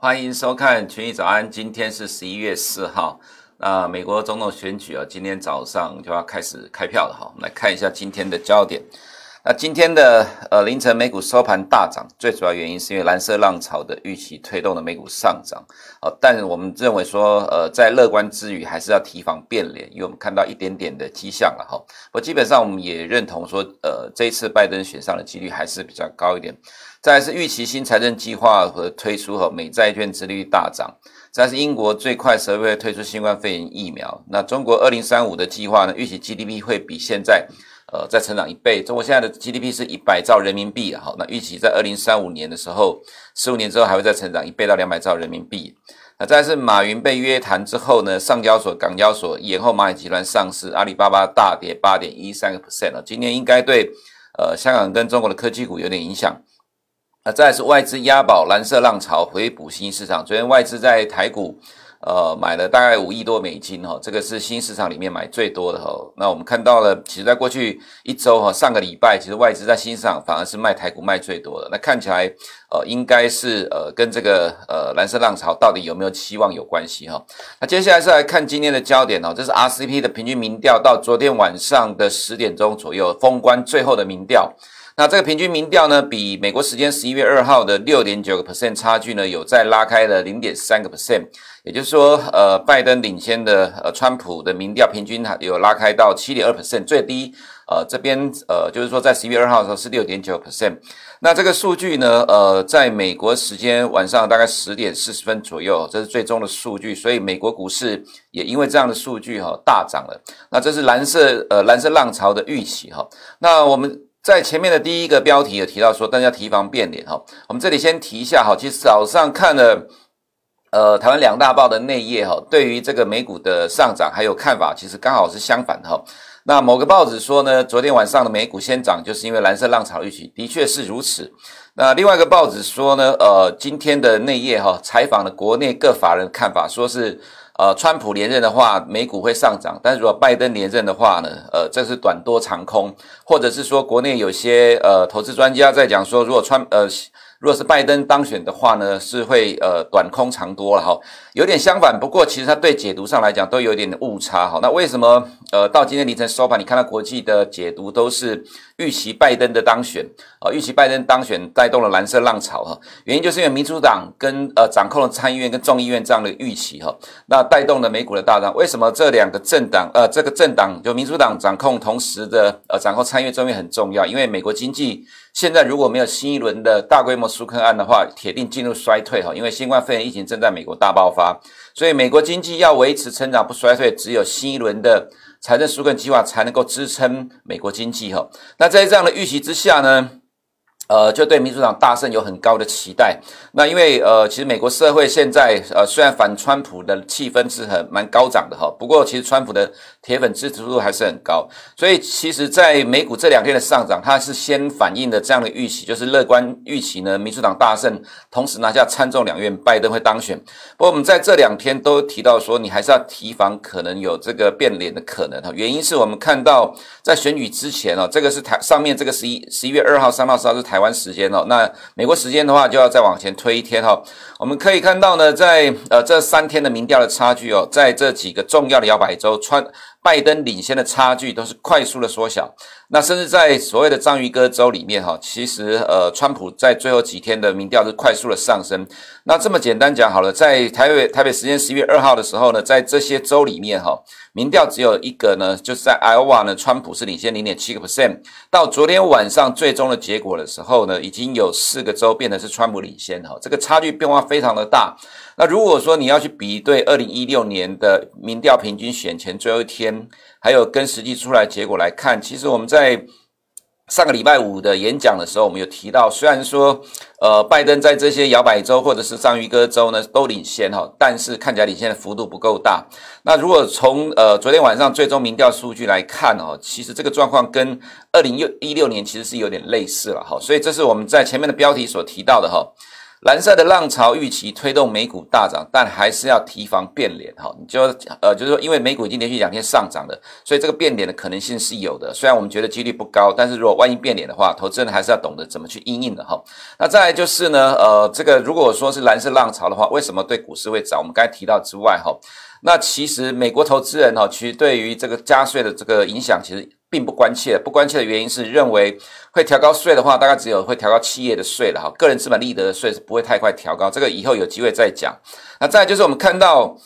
欢迎收看《群益早安》，今天是十一月四号。那美国总统选举啊，今天早上就要开始开票了哈。我们来看一下今天的焦点。那今天的呃凌晨美股收盘大涨，最主要原因是因为蓝色浪潮的预期推动的美股上涨。哦，但我们认为说，呃，在乐观之余，还是要提防变脸，因为我们看到一点点的迹象了哈。我基本上我们也认同说，呃，这一次拜登选上的几率还是比较高一点。再来是预期新财政计划和推出和美债券殖率大涨。再来是英国最快十二月推出新冠肺炎疫苗。那中国二零三五的计划呢，预期 GDP 会比现在。呃，再成长一倍。中国现在的 GDP 是一百兆人民币，好，那预期在二零三五年的时候，十五年之后还会再成长一倍到两百兆人民币。那再是马云被约谈之后呢，上交所、港交所延后蚂蚁集团上市，阿里巴巴大跌八点一三个 percent 了。今天应该对呃香港跟中国的科技股有点影响。那再是外资押宝蓝色浪潮回补新市场，昨天外资在台股。呃，买了大概五亿多美金哈，这个是新市场里面买最多的哈。那我们看到了，其实在过去一周哈，上个礼拜其实外资在新市场反而是卖台股卖最多的。那看起来呃，应该是呃跟这个呃蓝色浪潮到底有没有期望有关系哈。那接下来是来看今天的焦点哦，这是 RCP 的平均民调，到昨天晚上的十点钟左右封关最后的民调。那这个平均民调呢，比美国时间十一月二号的六点九个 percent 差距呢，有再拉开了零点三个 percent，也就是说，呃，拜登领先的呃川普的民调平均有拉开到七点二 percent，最低呃这边呃就是说在十一月二号的时候是六点九 percent。那这个数据呢，呃，在美国时间晚上大概十点四十分左右，这是最终的数据，所以美国股市也因为这样的数据哈大涨了。那这是蓝色呃蓝色浪潮的预期哈。那我们。在前面的第一个标题有提到说，大家提防变脸哈。我们这里先提一下哈，其实早上看了呃台湾两大报的内页哈，对于这个美股的上涨还有看法，其实刚好是相反的哈。那某个报纸说呢，昨天晚上的美股先涨，就是因为蓝色浪潮预期，的确是如此。那另外一个报纸说呢，呃，今天的内页哈，采访了国内各法人看法，说是。呃，川普连任的话，美股会上涨；但是如果拜登连任的话呢，呃，这是短多长空，或者是说国内有些呃投资专家在讲说，如果川呃。如果是拜登当选的话呢，是会呃短空长多了哈，有点相反。不过其实它对解读上来讲都有一点误差哈。那为什么呃到今天凌晨收盘，你看到国际的解读都是预期拜登的当选啊，预期拜登当选带动了蓝色浪潮哈。原因就是因为民主党跟呃掌控了参议院跟众议院这样的预期哈，那带动了美股的大涨。为什么这两个政党呃这个政党就民主党掌控同时的呃掌控参议院众议院很重要？因为美国经济。现在如果没有新一轮的大规模纾困案的话，铁定进入衰退哈，因为新冠肺炎疫情正在美国大爆发，所以美国经济要维持成长不衰退，只有新一轮的财政纾困计划才能够支撑美国经济哈。那在这样的预期之下呢，呃，就对民主党大胜有很高的期待。那因为呃，其实美国社会现在呃，虽然反川普的气氛是很蛮高涨的哈，不过其实川普的铁粉支持度还是很高。所以其实，在美股这两天的上涨，它是先反映的这样的预期，就是乐观预期呢，民主党大胜，同时拿下参众两院，拜登会当选。不过我们在这两天都提到说，你还是要提防可能有这个变脸的可能哈。原因是我们看到在选举之前哦，这个是台上面这个十一十一月二号、三号、四号是台。台湾时间哦，那美国时间的话就要再往前推一天哈。我们可以看到呢，在呃这三天的民调的差距哦，在这几个重要的摇摆州，川拜登领先的差距都是快速的缩小。那甚至在所谓的章鱼哥州里面哈，其实呃川普在最后几天的民调是快速的上升。那这么简单讲好了，在台北台北时间十一月二号的时候呢，在这些州里面哈。民调只有一个呢，就是在 Iowa 呢，川普是领先零点七个 percent。到昨天晚上最终的结果的时候呢，已经有四个州变得是川普领先哈，这个差距变化非常的大。那如果说你要去比对二零一六年的民调平均选前最后一天，还有跟实际出来结果来看，其实我们在。上个礼拜五的演讲的时候，我们有提到，虽然说，呃，拜登在这些摇摆州或者是章鱼哥州呢都领先哈，但是看起来领先的幅度不够大。那如果从呃昨天晚上最终民调数据来看哦，其实这个状况跟二零一六年其实是有点类似了哈，所以这是我们在前面的标题所提到的哈。蓝色的浪潮预期推动美股大涨，但还是要提防变脸哈。你就呃，就是说，因为美股已经连续两天上涨了，所以这个变脸的可能性是有的。虽然我们觉得几率不高，但是如果万一变脸的话，投资人还是要懂得怎么去因应的哈。那再来就是呢，呃，这个如果说是蓝色浪潮的话，为什么对股市会涨？我们刚才提到之外哈，那其实美国投资人哈，其实对于这个加税的这个影响，其实。并不关切，不关切的原因是认为会调高税的话，大概只有会调高企业的税了哈，个人资本利得的税是不会太快调高，这个以后有机会再讲。那再就是我们看到。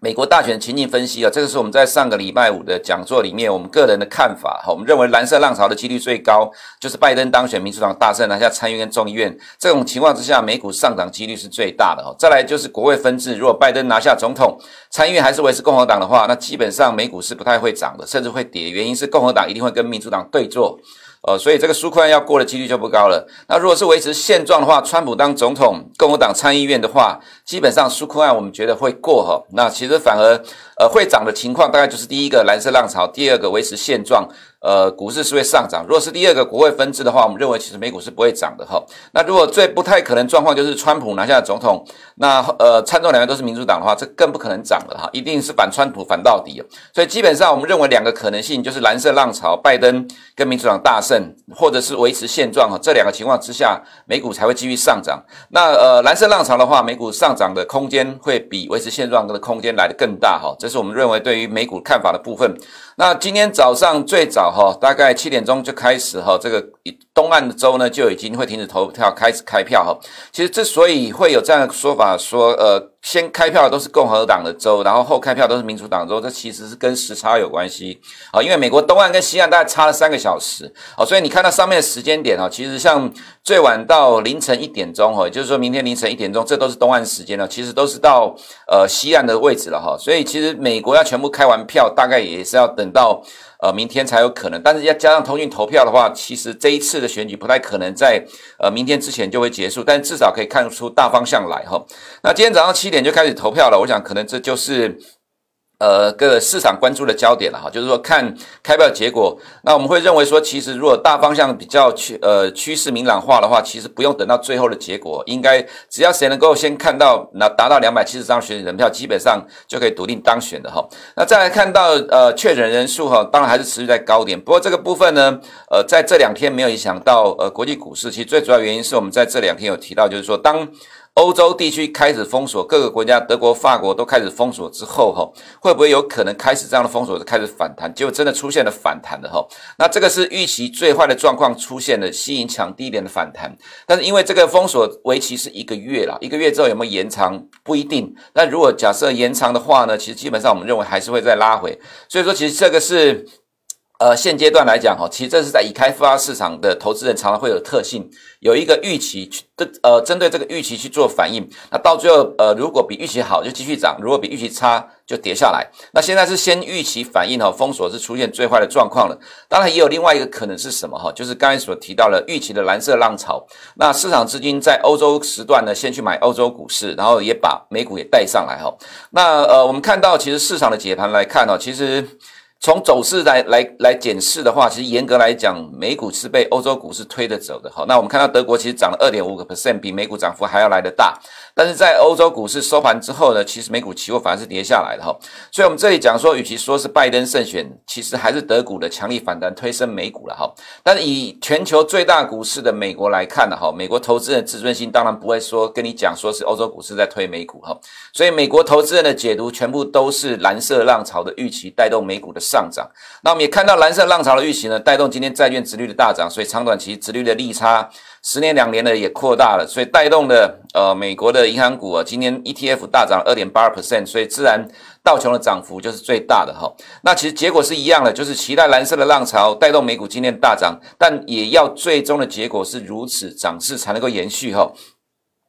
美国大选情境分析啊，这个是我们在上个礼拜五的讲座里面，我们个人的看法哈。我们认为蓝色浪潮的几率最高，就是拜登当选，民主党大胜，拿下参议院众议院。这种情况之下，美股上涨几率是最大的哈。再来就是国会分治，如果拜登拿下总统，参议院还是维持共和党的话，那基本上美股是不太会涨的，甚至会跌。原因是共和党一定会跟民主党对坐。哦，所以这个纾困案要过的几率就不高了。那如果是维持现状的话，川普当总统，共和党参议院的话，基本上纾困案我们觉得会过哈。那其实反而呃会涨的情况，大概就是第一个蓝色浪潮，第二个维持现状。呃，股市是会上涨。如果是第二个国会分治的话，我们认为其实美股是不会涨的哈。那如果最不太可能状况就是川普拿下总统，那呃参众两院都是民主党的话，这更不可能涨了哈，一定是反川普反到底。所以基本上我们认为两个可能性就是蓝色浪潮，拜登跟民主党大胜，或者是维持现状哈。这两个情况之下，美股才会继续上涨。那呃蓝色浪潮的话，美股上涨的空间会比维持现状的空间来得更大哈。这是我们认为对于美股看法的部分。那今天早上最早哈，大概七点钟就开始哈，这个东岸的州呢就已经会停止投票，开始开票哈。其实之所以会有这样的说法，说呃。先开票的都是共和党的州，然后后开票都是民主党州，这其实是跟时差有关系啊。因为美国东岸跟西岸大概差了三个小时啊，所以你看到上面的时间点啊，其实像最晚到凌晨一点钟哈，也就是说明天凌晨一点钟，这都是东岸时间了，其实都是到呃西岸的位置了哈。所以其实美国要全部开完票，大概也是要等到。呃，明天才有可能，但是要加上通讯投票的话，其实这一次的选举不太可能在呃明天之前就会结束，但至少可以看出大方向来哈。那今天早上七点就开始投票了，我想可能这就是。呃，个市场关注的焦点了哈，就是说看开票结果，那我们会认为说，其实如果大方向比较趋呃趋势明朗化的话，其实不用等到最后的结果，应该只要谁能够先看到那达到两百七十张选举人票，基本上就可以笃定当选的哈。那再来看到呃确诊人数哈，当然还是持续在高点，不过这个部分呢，呃在这两天没有影响到呃国际股市，其实最主要原因是我们在这两天有提到，就是说当。欧洲地区开始封锁，各个国家，德国、法国都开始封锁之后，哈，会不会有可能开始这样的封锁就开始反弹？结果真的出现了反弹的哈，那这个是预期最坏的状况出现了，吸引抢低点的反弹。但是因为这个封锁为期是一个月了，一个月之后有没有延长不一定。但如果假设延长的话呢，其实基本上我们认为还是会再拉回。所以说，其实这个是。呃，现阶段来讲，哈，其实这是在已开发市场的投资人常常会有特性，有一个预期去的，呃，针对这个预期去做反应。那到最后，呃，如果比预期好就继续涨，如果比预期差就跌下来。那现在是先预期反应哈，封锁是出现最坏的状况了。当然也有另外一个可能是什么哈，就是刚才所提到的预期的蓝色浪潮。那市场资金在欧洲时段呢，先去买欧洲股市，然后也把美股也带上来哈。那呃，我们看到其实市场的解盘来看哈，其实。从走势来来来检视的话，其实严格来讲，美股是被欧洲股市推着走的。好，那我们看到德国其实涨了二点五个 percent，比美股涨幅还要来得大。但是在欧洲股市收盘之后呢，其实美股期货反而是跌下来的哈。所以我们这里讲说，与其说是拜登胜选，其实还是德股的强力反弹推升美股了哈。但是以全球最大股市的美国来看呢，哈，美国投资人自尊心当然不会说跟你讲说是欧洲股市在推美股哈。所以美国投资人的解读全部都是蓝色浪潮的预期带动美股的上涨，那我们也看到蓝色浪潮的预期呢，带动今天债券殖率的大涨，所以长短期殖率的利差，十年两年的也扩大了，所以带动的呃美国的银行股啊，今天 ETF 大涨二点八二 percent，所以自然道琼的涨幅就是最大的哈。那其实结果是一样的，就是期待蓝色的浪潮带动美股今天大涨，但也要最终的结果是如此涨势才能够延续哈。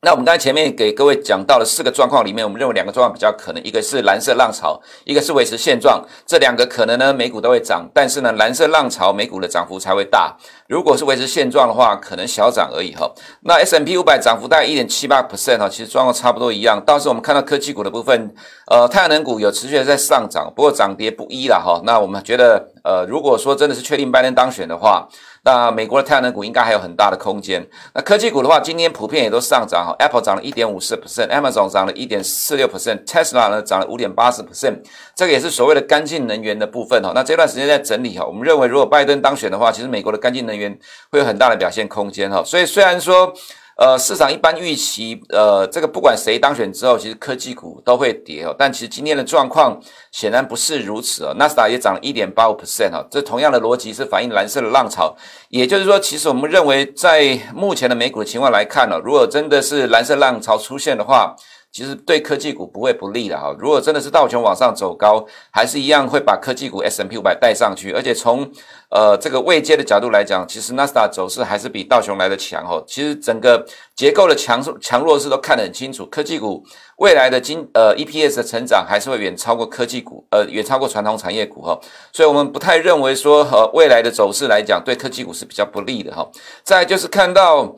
那我们刚才前面给各位讲到的四个状况里面，我们认为两个状况比较可能，一个是蓝色浪潮，一个是维持现状。这两个可能呢，美股都会涨，但是呢，蓝色浪潮美股的涨幅才会大。如果是维持现状的话，可能小涨而已哈。那 S&P 五百涨幅大概一点七八 percent 哈，其实状况差不多一样。倒是我们看到科技股的部分，呃，太阳能股有持续的在上涨，不过涨跌不一了哈。那我们觉得，呃，如果说真的是确定拜登当选的话，那美国的太阳能股应该还有很大的空间。那科技股的话，今天普遍也都上涨哈，Apple 涨了一点五四 percent，Amazon 涨了一点四六 percent，Tesla 呢涨了五点八十 percent，这个也是所谓的干净能源的部分哈。那这段时间在整理哈，我们认为如果拜登当选的话，其实美国的干净能源会有很大的表现空间哈。所以虽然说。呃，市场一般预期，呃，这个不管谁当选之后，其实科技股都会跌哦。但其实今天的状况显然不是如此哦。纳斯达也涨了一点八五 percent 哦，这同样的逻辑是反映蓝色的浪潮。也就是说，其实我们认为，在目前的美股的情况来看呢，如果真的是蓝色浪潮出现的话，其实对科技股不会不利的哈。如果真的是道琼往上走高，还是一样会把科技股 S M P 五百带上去。而且从呃这个位阶的角度来讲，其实纳斯达走势还是比道琼来的强哦。其实整个结构的强强弱势都看得很清楚。科技股未来的经呃 EPS 的成长还是会远超过科技股，呃远超过传统产业股哈。所以我们不太认为说呃未来的走势来讲对科技股是比较不利的哈。再就是看到。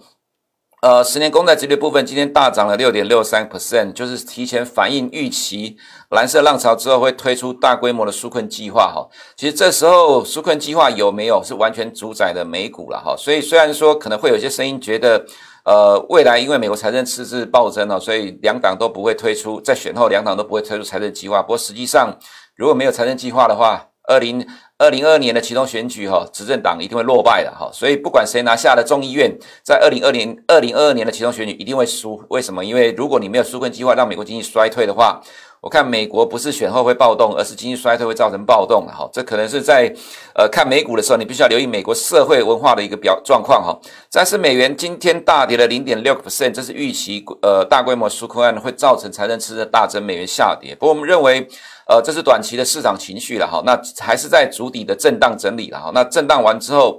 呃，十年公债殖利率部分今天大涨了六点六三 percent，就是提前反映预期蓝色浪潮之后会推出大规模的纾困计划哈。其实这时候纾困计划有没有是完全主宰的美股了哈。所以虽然说可能会有些声音觉得，呃，未来因为美国财政赤字暴增了，所以两党都不会推出，在选后两党都不会推出财政计划。不过实际上如果没有财政计划的话，二零二零二二年的其中选举，哈，执政党一定会落败的，哈，所以不管谁拿下了众议院，在二零二零二零二二年的其中选举一定会输。为什么？因为如果你没有纾困计划，让美国经济衰退的话，我看美国不是选后会暴动，而是经济衰退会造成暴动，哈，这可能是在呃看美股的时候，你必须要留意美国社会文化的一个表状况，哈。但是美元今天大跌了零点六个 percent，这是预期呃大规模纾困案会造成财政赤字大增，美元下跌。不过我们认为。呃，这是短期的市场情绪了哈，那还是在筑底的震荡整理了哈。那震荡完之后，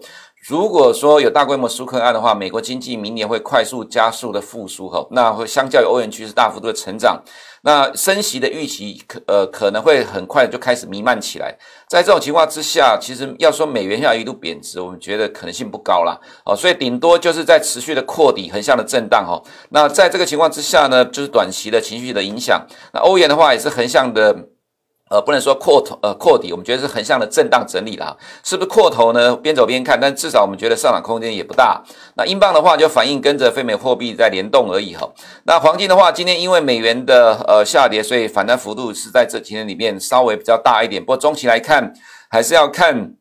如果说有大规模纾困案的话，美国经济明年会快速加速的复苏哈，那会相较于欧元区是大幅度的成长。那升息的预期可呃可能会很快就开始弥漫起来。在这种情况之下，其实要说美元要一度贬值，我们觉得可能性不高了哦，所以顶多就是在持续的扩底横向的震荡哈。那在这个情况之下呢，就是短期的情绪的影响。那欧元的话也是横向的。呃，不能说扩头，呃，扩底，我们觉得是横向的震荡整理了，是不是扩头呢？边走边看，但至少我们觉得上涨空间也不大。那英镑的话，就反映跟着非美货币在联动而已哈。那黄金的话，今天因为美元的呃下跌，所以反弹幅度是在这几天里面稍微比较大一点。不过中期来看，还是要看。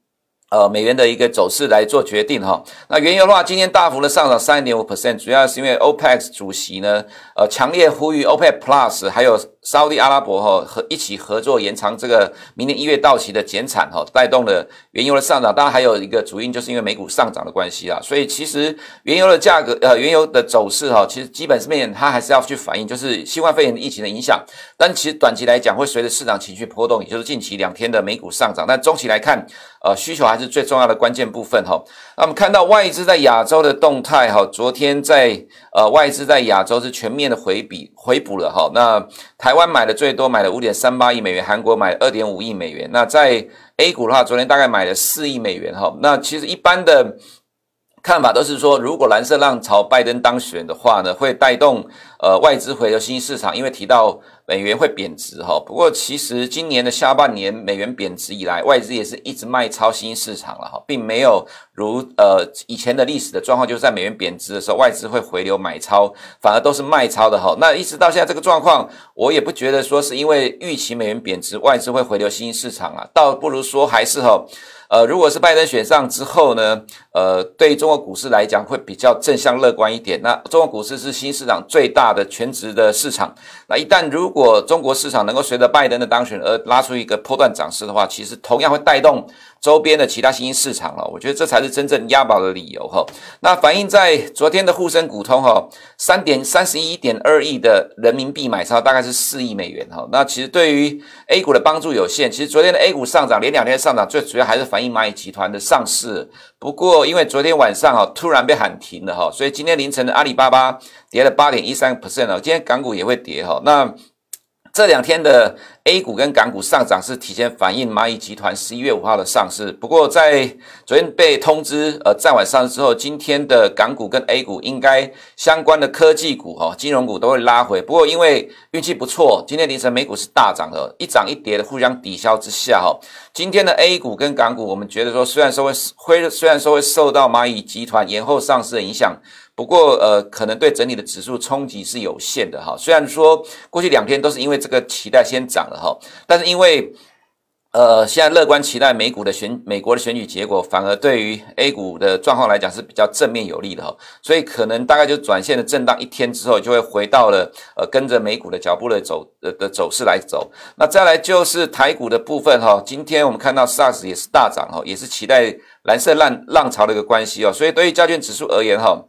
呃，美元的一个走势来做决定哈。那原油的话，今天大幅的上涨三点五 percent，主要是因为 OPEC 主席呢，呃，强烈呼吁 OPEC Plus 还有沙乌地阿拉伯哈和一起合作延长这个明年一月到期的减产哈，带动了原油的上涨。当然还有一个主因就是因为美股上涨的关系啊。所以其实原油的价格，呃，原油的走势哈，其实基本上面它还是要去反映就是新冠肺炎疫情的影响。但其实短期来讲会随着市场情绪波动，也就是近期两天的美股上涨。但中期来看，呃，需求还是最重要的关键部分哈。那我们看到外资在亚洲的动态哈，昨天在呃外资在亚洲是全面的回比回补了哈。那台湾买的最多，买了五点三八亿美元，韩国买二点五亿美元。那在 A 股的话，昨天大概买了四亿美元哈。那其实一般的。看法都是说，如果蓝色浪潮拜登当选的话呢，会带动呃外资回流新兴市场，因为提到美元会贬值哈。不过其实今年的下半年美元贬值以来，外资也是一直卖超新兴市场了哈，并没有如呃以前的历史的状况，就是在美元贬值的时候，外资会回流买超，反而都是卖超的哈。那一直到现在这个状况，我也不觉得说是因为预期美元贬值，外资会回流新兴市场啊，倒不如说还是哈。呃，如果是拜登选上之后呢，呃，对中国股市来讲会比较正向乐观一点。那中国股市是新市场最大的全职的市场。那一旦如果中国市场能够随着拜登的当选而拉出一个波段涨势的话，其实同样会带动。周边的其他新兴市场了，我觉得这才是真正押宝的理由哈。那反映在昨天的沪深股通哈，三点三十一点二亿的人民币买超，大概是四亿美元哈。那其实对于 A 股的帮助有限。其实昨天的 A 股上涨，连两天上涨，最主要还是反映蚂蚁集团的上市。不过因为昨天晚上哈突然被喊停了哈，所以今天凌晨的阿里巴巴跌了八点一三 percent 哦。今天港股也会跌哈。那这两天的 A 股跟港股上涨是提前反映蚂蚁集团十一月五号的上市。不过在昨天被通知呃暂缓上市之后，今天的港股跟 A 股应该相关的科技股哈、金融股都会拉回。不过因为运气不错，今天凌晨美股是大涨的，一涨一跌的互相抵消之下哈，今天的 A 股跟港股我们觉得说虽然说会会虽然说会受到蚂蚁集团延后上市的影响。不过，呃，可能对整体的指数冲击是有限的哈。虽然说过去两天都是因为这个期待先涨了哈，但是因为呃，现在乐观期待美股的选美国的选举结果，反而对于 A 股的状况来讲是比较正面有利的哈。所以可能大概就短线的震荡一天之后，就会回到了呃跟着美股的脚步的走的的走势来走。那再来就是台股的部分哈，今天我们看到 SARS 也是大涨哈，也是期待蓝色浪浪潮的一个关系哦。所以对于加权指数而言哈。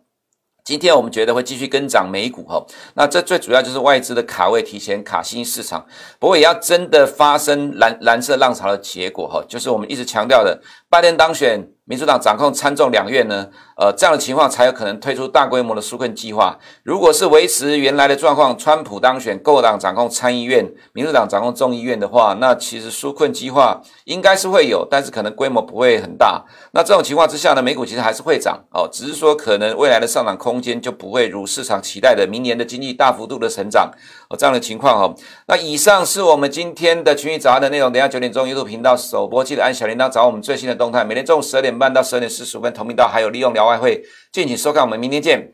今天我们觉得会继续跟涨美股哈，那这最主要就是外资的卡位提前卡新市场，不过也要真的发生蓝蓝色浪潮的结果哈，就是我们一直强调的拜登当选。民主党掌控参众两院呢，呃，这样的情况才有可能推出大规模的纾困计划。如果是维持原来的状况，川普当选，共和党掌控参议院，民主党掌控众议院的话，那其实纾困计划应该是会有，但是可能规模不会很大。那这种情况之下呢，美股其实还是会涨哦，只是说可能未来的上涨空间就不会如市场期待的明年的经济大幅度的成长哦，这样的情况哦。那以上是我们今天的群益早安的内容，等下九点钟优兔频道首播，记得按小铃铛找我们最新的动态，每天中午十二点。半到十二点四十五分，同频道还有利用聊外汇，敬请收看，我们明天见。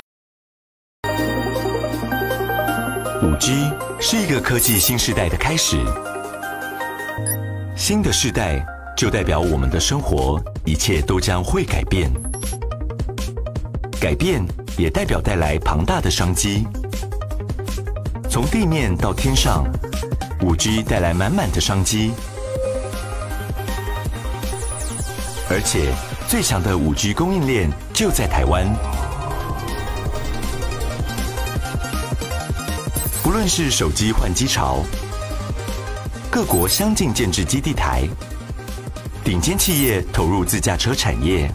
五 G 是一个科技新时代的开始，新的世代就代表我们的生活一切都将会改变，改变也代表带来庞大的商机。从地面到天上，五 G 带来满满的商机，而且。最强的五 G 供应链就在台湾。不论是手机换机潮，各国相继建置基地台，顶尖企业投入自驾车产业，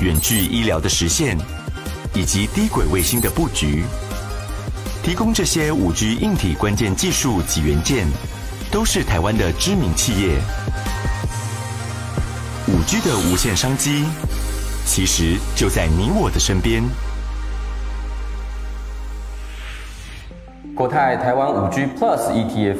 远距医疗的实现，以及低轨卫星的布局，提供这些五 G 硬体关键技术及元件，都是台湾的知名企业。五 G 的无限商机，其实就在你我的身边。国泰台湾五 G Plus ETF，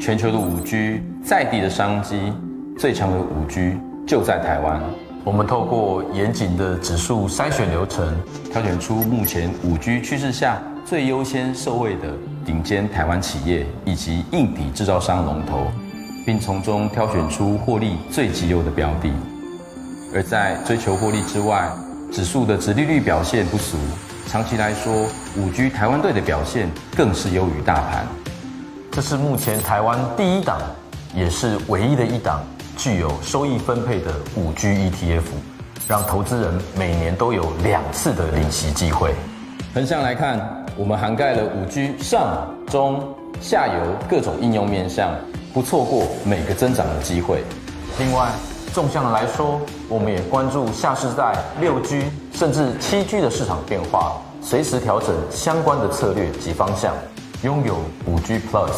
全球的五 G 在地的商机，最强的五 G 就在台湾。我们透过严谨的指数筛选流程，挑选出目前五 G 趋势下最优先受惠的顶尖台湾企业以及硬体制造商龙头。并从中挑选出获利最绩优的标的，而在追求获利之外，指数的殖利率表现不俗。长期来说，五 G 台湾队的表现更是优于大盘。这是目前台湾第一档，也是唯一的一档具有收益分配的五 G ETF，让投资人每年都有两次的领息机会。横向来看，我们涵盖了五 G 上、中、下游各种应用面向。不错过每个增长的机会。另外，纵向的来说，我们也关注下世代六 G 甚至七 G 的市场变化，随时调整相关的策略及方向。拥有五 G Plus，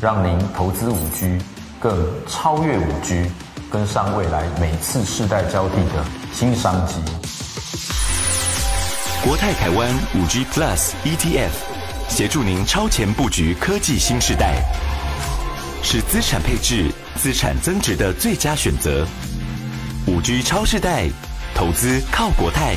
让您投资五 G 更超越五 G，跟上未来每次世代交替的新商机。国泰台湾五 G Plus ETF，协助您超前布局科技新时代。是资产配置、资产增值的最佳选择。五 G 超世代，投资靠国泰。